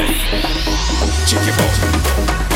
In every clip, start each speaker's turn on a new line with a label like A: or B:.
A: body. Check your
B: body.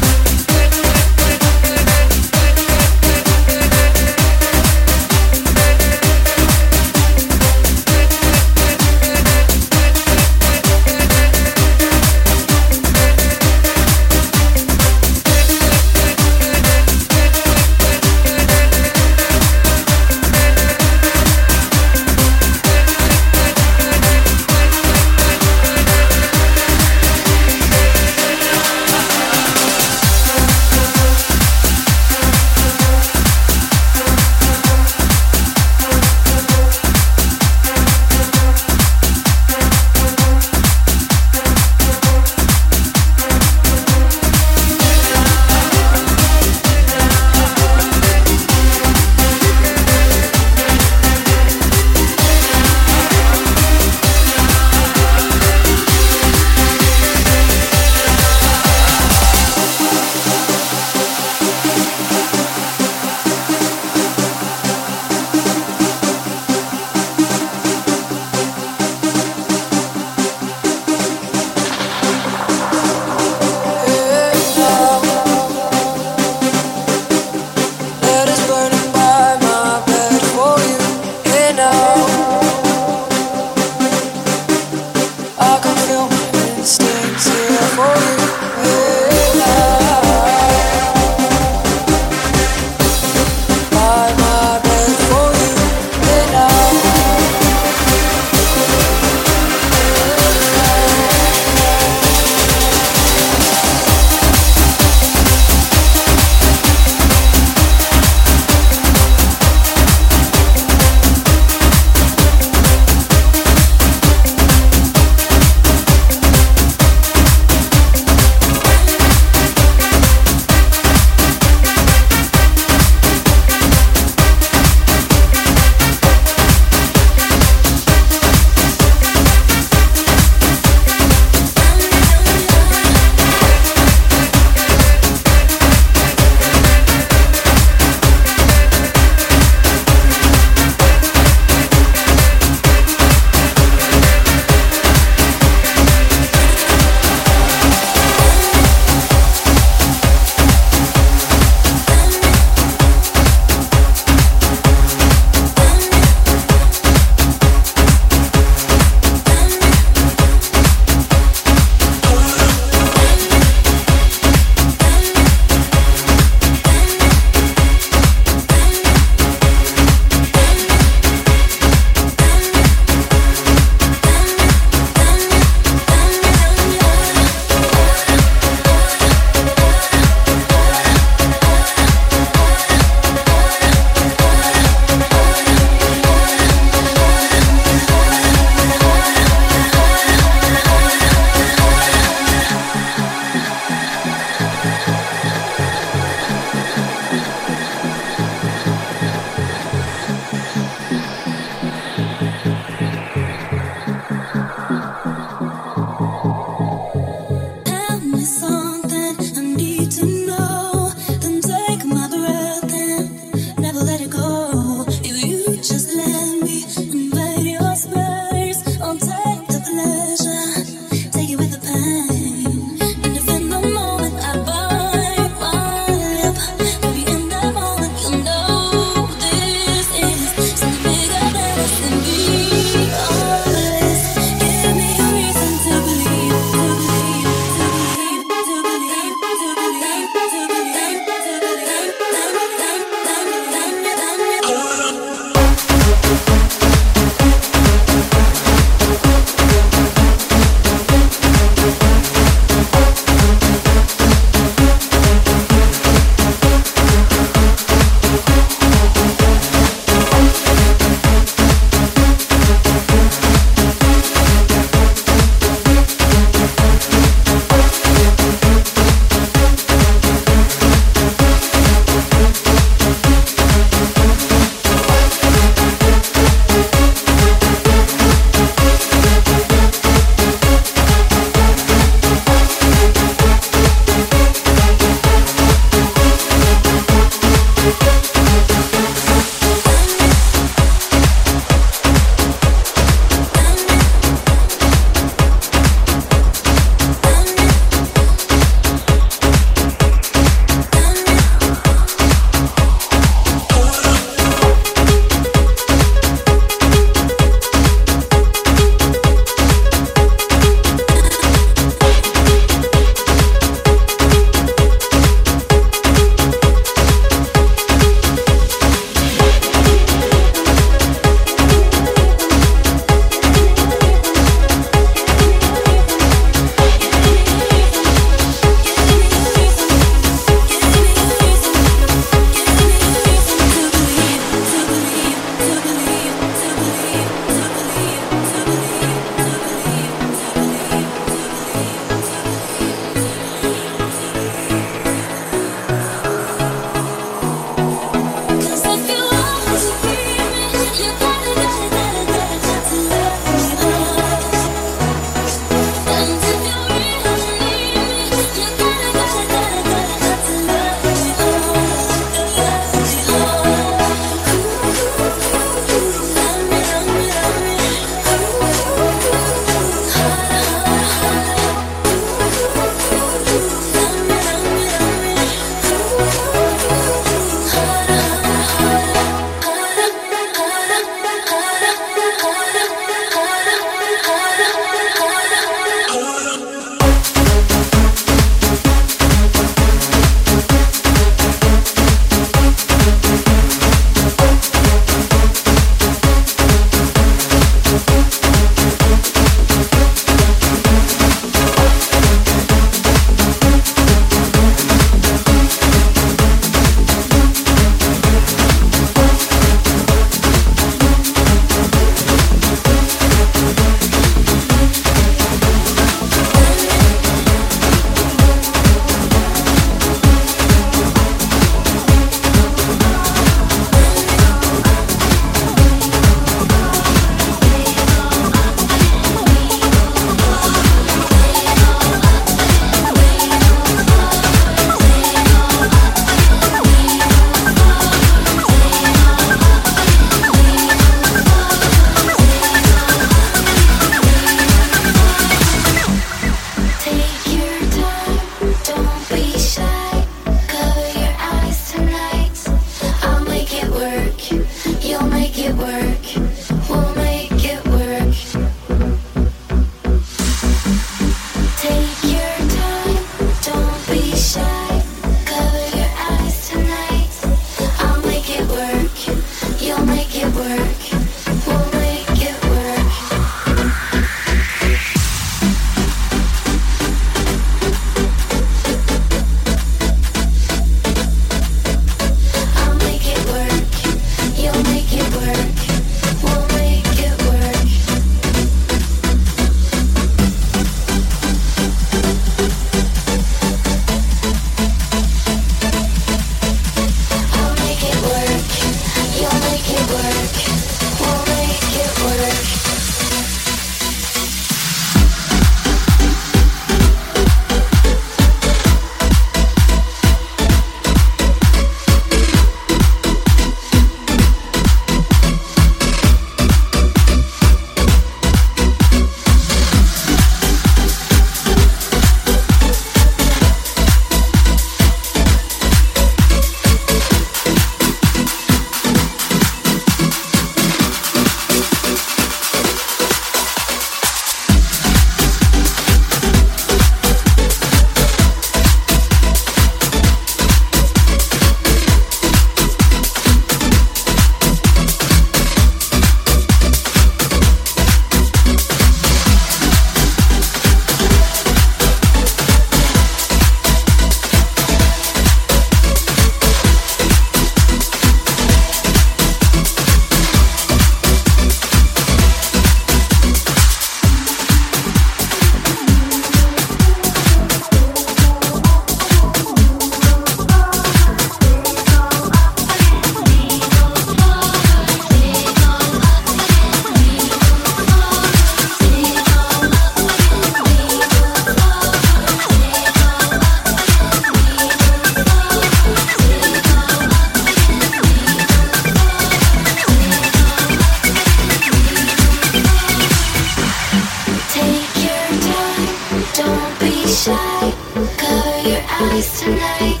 C: We'll make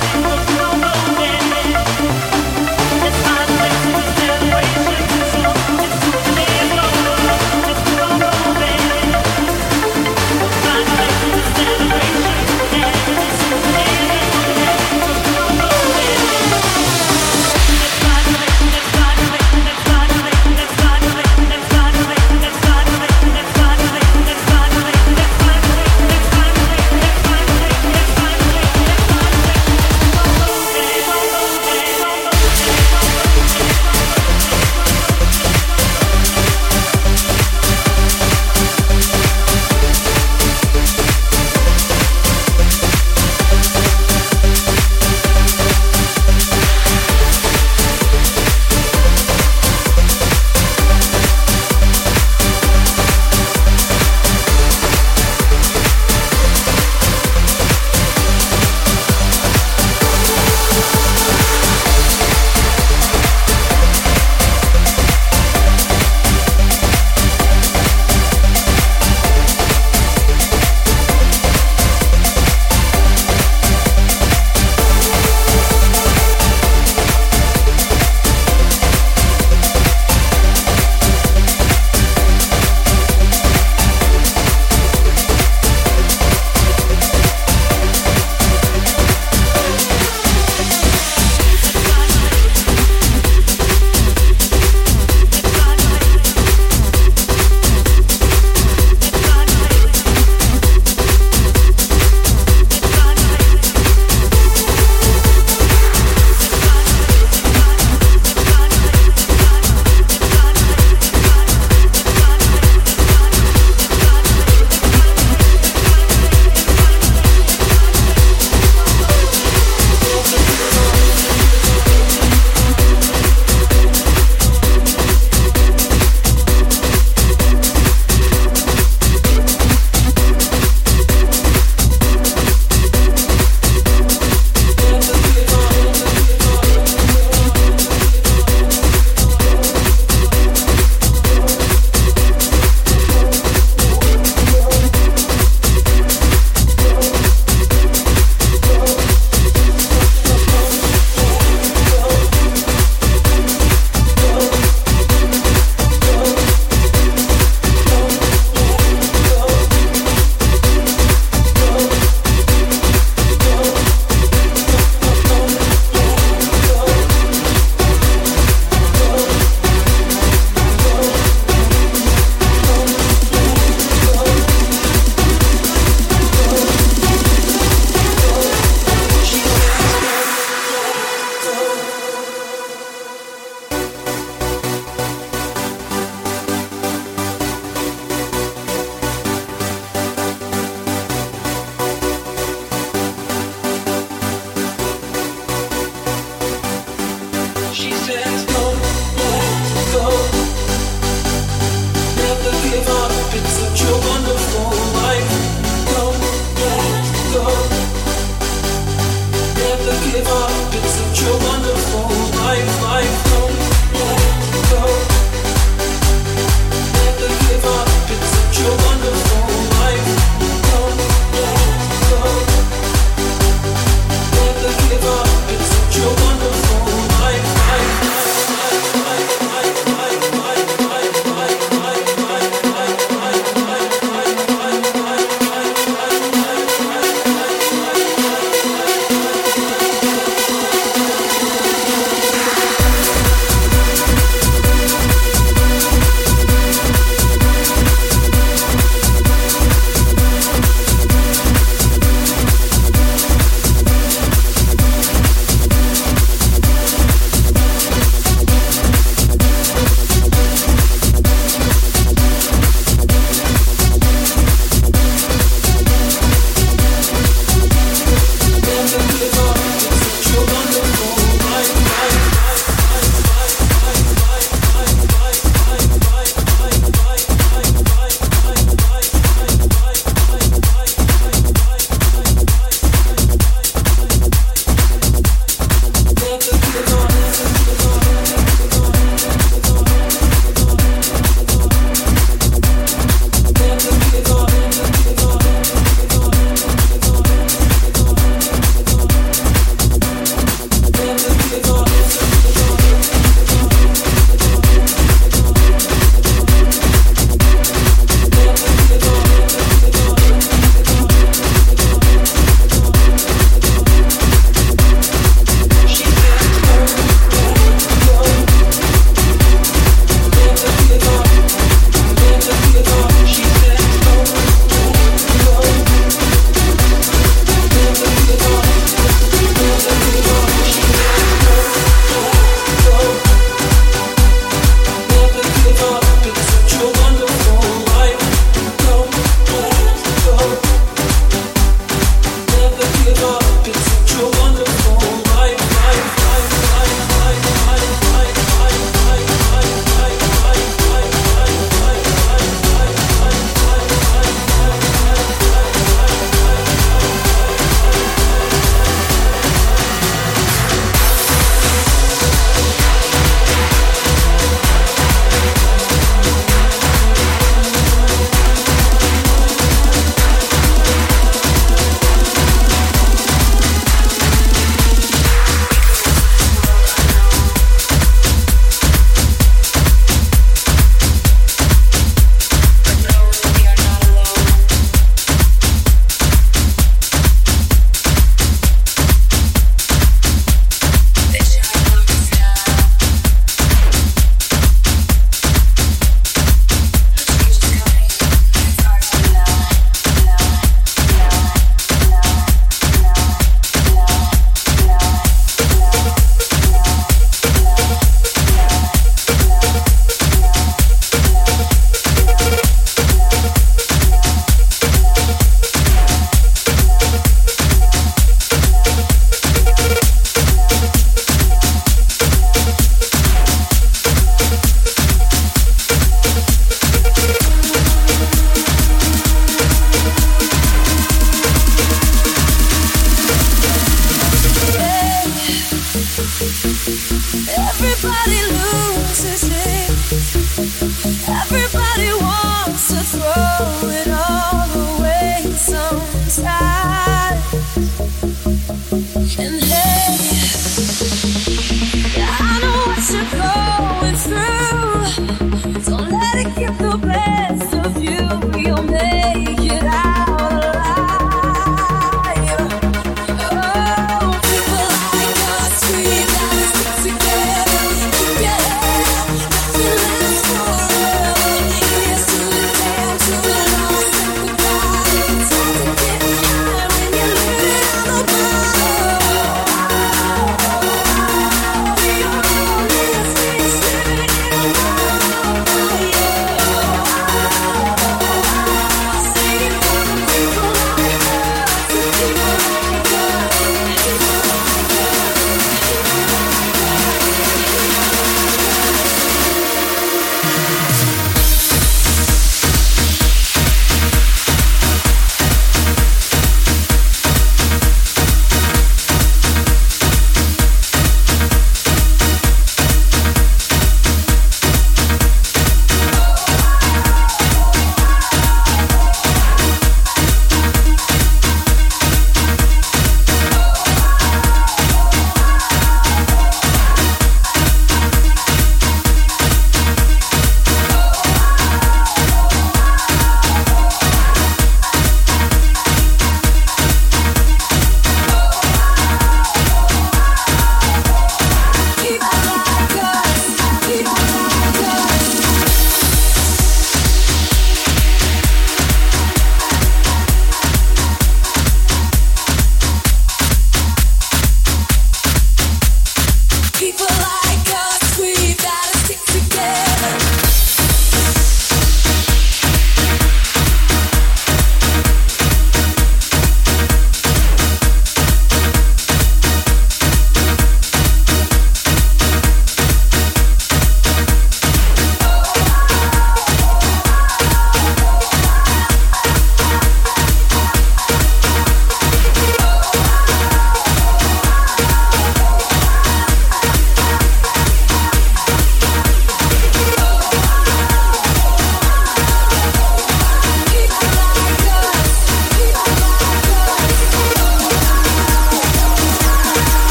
D: Thank you.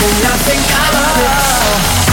D: I think